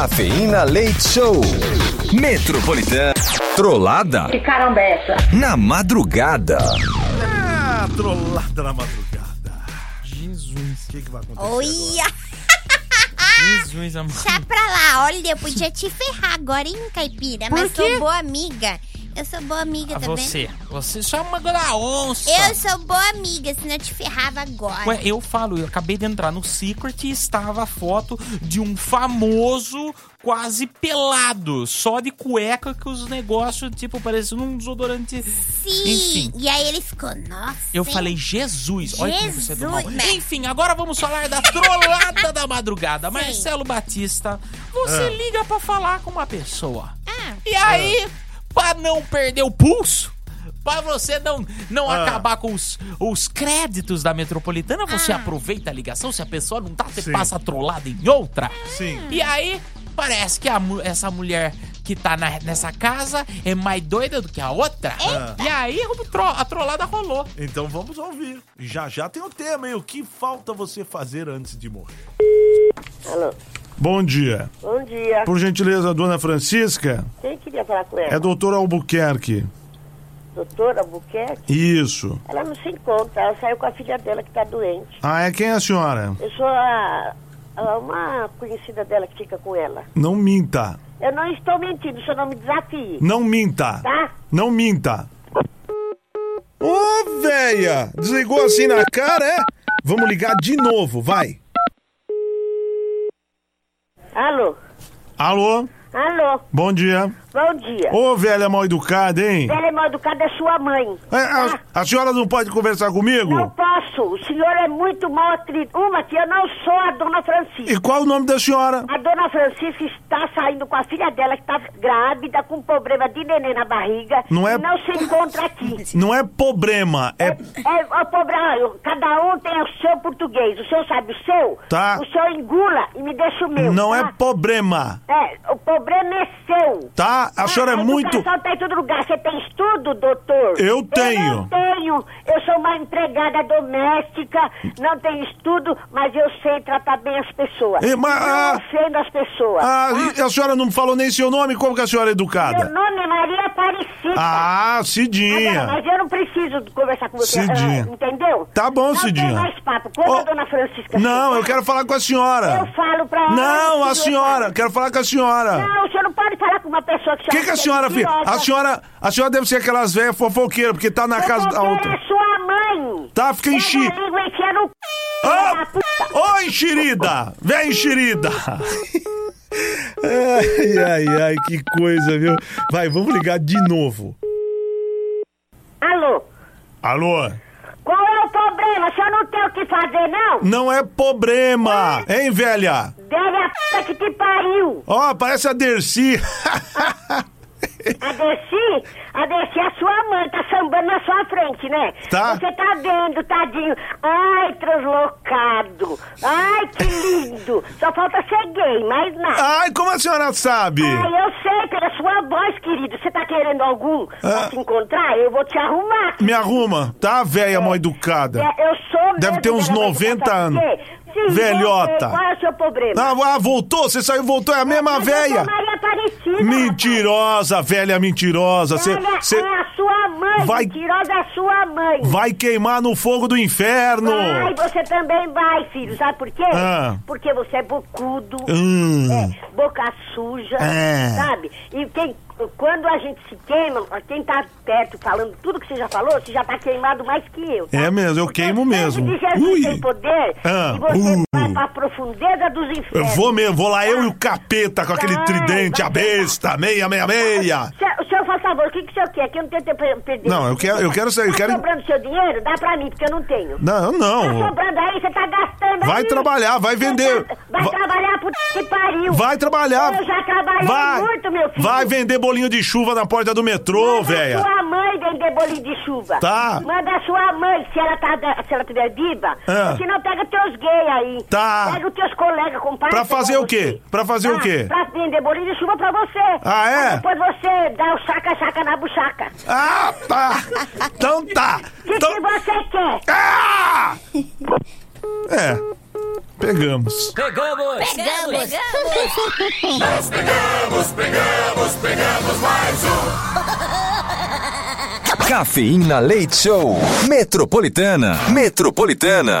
Cafeína Leite Show. Metropolitana. Trollada Que caramba é essa? na madrugada. Ah, trollada na madrugada. Jesus. O que, que vai acontecer? Olha, Jesus, amor. deixa pra lá. Olha, eu podia te ferrar agora, hein, Caipira? Por Mas quê? sou boa amiga. Eu sou boa amiga, Ah, tá você, você só é uma da onça. vendo? Eu sou boa amiga, senão eu te ferrava agora. Ué, eu falo, eu acabei de entrar no Secret e estava a foto de um famoso quase pelado, só de cueca que os negócios, tipo, parecendo um desodorante. Sim. Enfim. E aí ele ficou, nossa. Eu hein? falei, Jesus, olha como você é do mal. Jesus, né? Enfim, agora vamos falar da trollada da madrugada. Marcelo Batista, você Ah. liga pra falar com uma pessoa. Ah, E aí, pra não perder o pulso, pra você não, não Ah. acabar com os, os créditos da metropolitana, você Ah. aproveita a ligação. Se a pessoa não tá, você Sim. passa a trollada em outra. Sim. E aí, parece que a essa mulher que tá na- nessa casa é mais doida do que a outra. E aí, a trollada rolou. Então vamos ouvir. Já já tem o tema, hein? O que falta você fazer antes de morrer? Alô, Bom dia. bom dia. Por gentileza, dona Francisca, Quem queria falar com ela? é doutor Albuquerque. Doutora Buquerque? Isso. Ela não se encontra, ela saiu com a filha dela que tá doente. Ah, é quem é a senhora? Eu sou a, a- uma conhecida dela que fica com ela. Não minta. Eu não estou mentindo, o senhor não me desafie, Não minta. tá? Não minta. Ô, véia! Desligou assim na cara, é? Vamos ligar de novo, vai. Alô? Alô? Alô? Bom dia. Bom dia. Ô, velha mal educada, hein? É mal educada, é sua mãe. É, a, a senhora não pode conversar comigo? Não posso, o senhor é muito mal atrido. Uma que eu não sou a dona Francisca. E qual o nome da senhora? A dona Francisca está saindo com a filha dela que está grávida, com problema de neném na barriga. Não é- não se encontra aqui. Não é problema, é. É, ó, pobre, ah, cada um tem o seu português. O senhor sabe o seu? Tá. O senhor engula e me deixa o meu. Não é tá? problema, É, o problema é seu. tá? A senhora é muito. A educação tá em todo lugar. Você tem estudo, doutor? Eu tenho. Eu não tenho. Eu sou uma empregada doméstica, não tenho estudo, mas eu sei tratar bem as pessoas. E, mas, não ah, ofendo as pessoas. Ah, e a senhora não falou nem seu nome? Como que a senhora é Meu educada? nome é Maria Aparecida. Ah, Agora, Cidinha. mas eu não preciso conversar com você, Cidinha. ah, entendeu? Tá bom, não Cidinha. Tem mais papo. Quando Ô, a dona Francisca Não, eu quero falar com a senhora. Eu falo pra ela. Não, a senhora. Quero falar com a senhora. Não, não pode falar com uma pessoa que O que, que a senhora fez? A senhora, a senhora deve ser aquelas velhas fofoqueiras, porque tá na casa da outra. é sua mãe. Tá, fica Pega enchi. a língua e enfia no c... Ah! Ô, enxerida! Vem, enxerida! Ai, ai, ai, que coisa, viu? Vai, vamos ligar de novo. Alô? Alô? Problema? O senhor não tem o que fazer, não? Não é problema, hein, velha? Deve a puta que te pariu. Ó, parece a Dercy. A Desi, a Desi é a sua mãe, tá sambando na sua frente, né? Tá. Você tá vendo, tadinho. Ai, translocado. Ai, que lindo. Só falta ser gay, mais nada. Ai, como a senhora sabe? Ai, eu sei voz, querido. Você tá querendo algum Ah. pra se encontrar? Eu vou te arrumar. Me arruma, tá, velha mal educada? É, eu sou Deve ter uns dela, mas 90 sabe anos. Sim, Velhota. você, Qual é o seu problema? Ah, ah, voltou? Você saiu, voltou, é a mesma velha. Aparecida. Mentirosa, velha mentirosa. Você Olha, você é a sua mãe, vai- mentirosa é a sua mãe. vai queimar no fogo do inferno. Vai, você também vai, filho. Sabe por quê? Ah. Porque você é bocudo, Hum. é, boca suja, É. sabe? E quem, quando a gente se queima, quem tá perto falando tudo que você já falou, você já tá queimado mais que eu. tá? É mesmo, eu queimo mesmo. de Jesus Ui. tem poder Ah, e você uh. vai pra profundeza dos Eu infernos. vou mesmo, vou lá eu e o capeta com aquele Vai, tridente, vai a besta, meia, meia, meia. Senhor faz favor, o que, que o senhor quer? Que eu não tenho tempo pra perder. Não, eu quero, eu quero sair, eu Tá quero. sobrando seu dinheiro? Dá pra mim, porque eu não tenho. Não, Tá não. sobrando aí, você tá gastando Vai aí. trabalhar, vai vender. tá- Vai Va- trabalhar, puta que pariu. Vai trabalhar. Eu já trabalhei Vai. muito, meu filho. Vai vender bolinho de chuva na porta do metrô, Manda velha. sua mãe vender bolinho de chuva. Tá. Manda sua mãe, se ela, tá, se ela tiver viva. Ah. Se não, pega teus gays aí. Tá. Pega os teus colegas, compadre. Pra fazer o quê? Pra fazer o quê? Pra assim, de bolinho de chuva pra você. Ah, é? Depois você dá o chaca-chaca na buchaca. Ah, tá. então tá. O que, então... que você quer? Ah! É. Pegamos. Pegamos! Pegamos! Pegamos! Nós pegamos, pegamos, pegamos mais um! Cafeína Leite Show. Metropolitana. Metropolitana.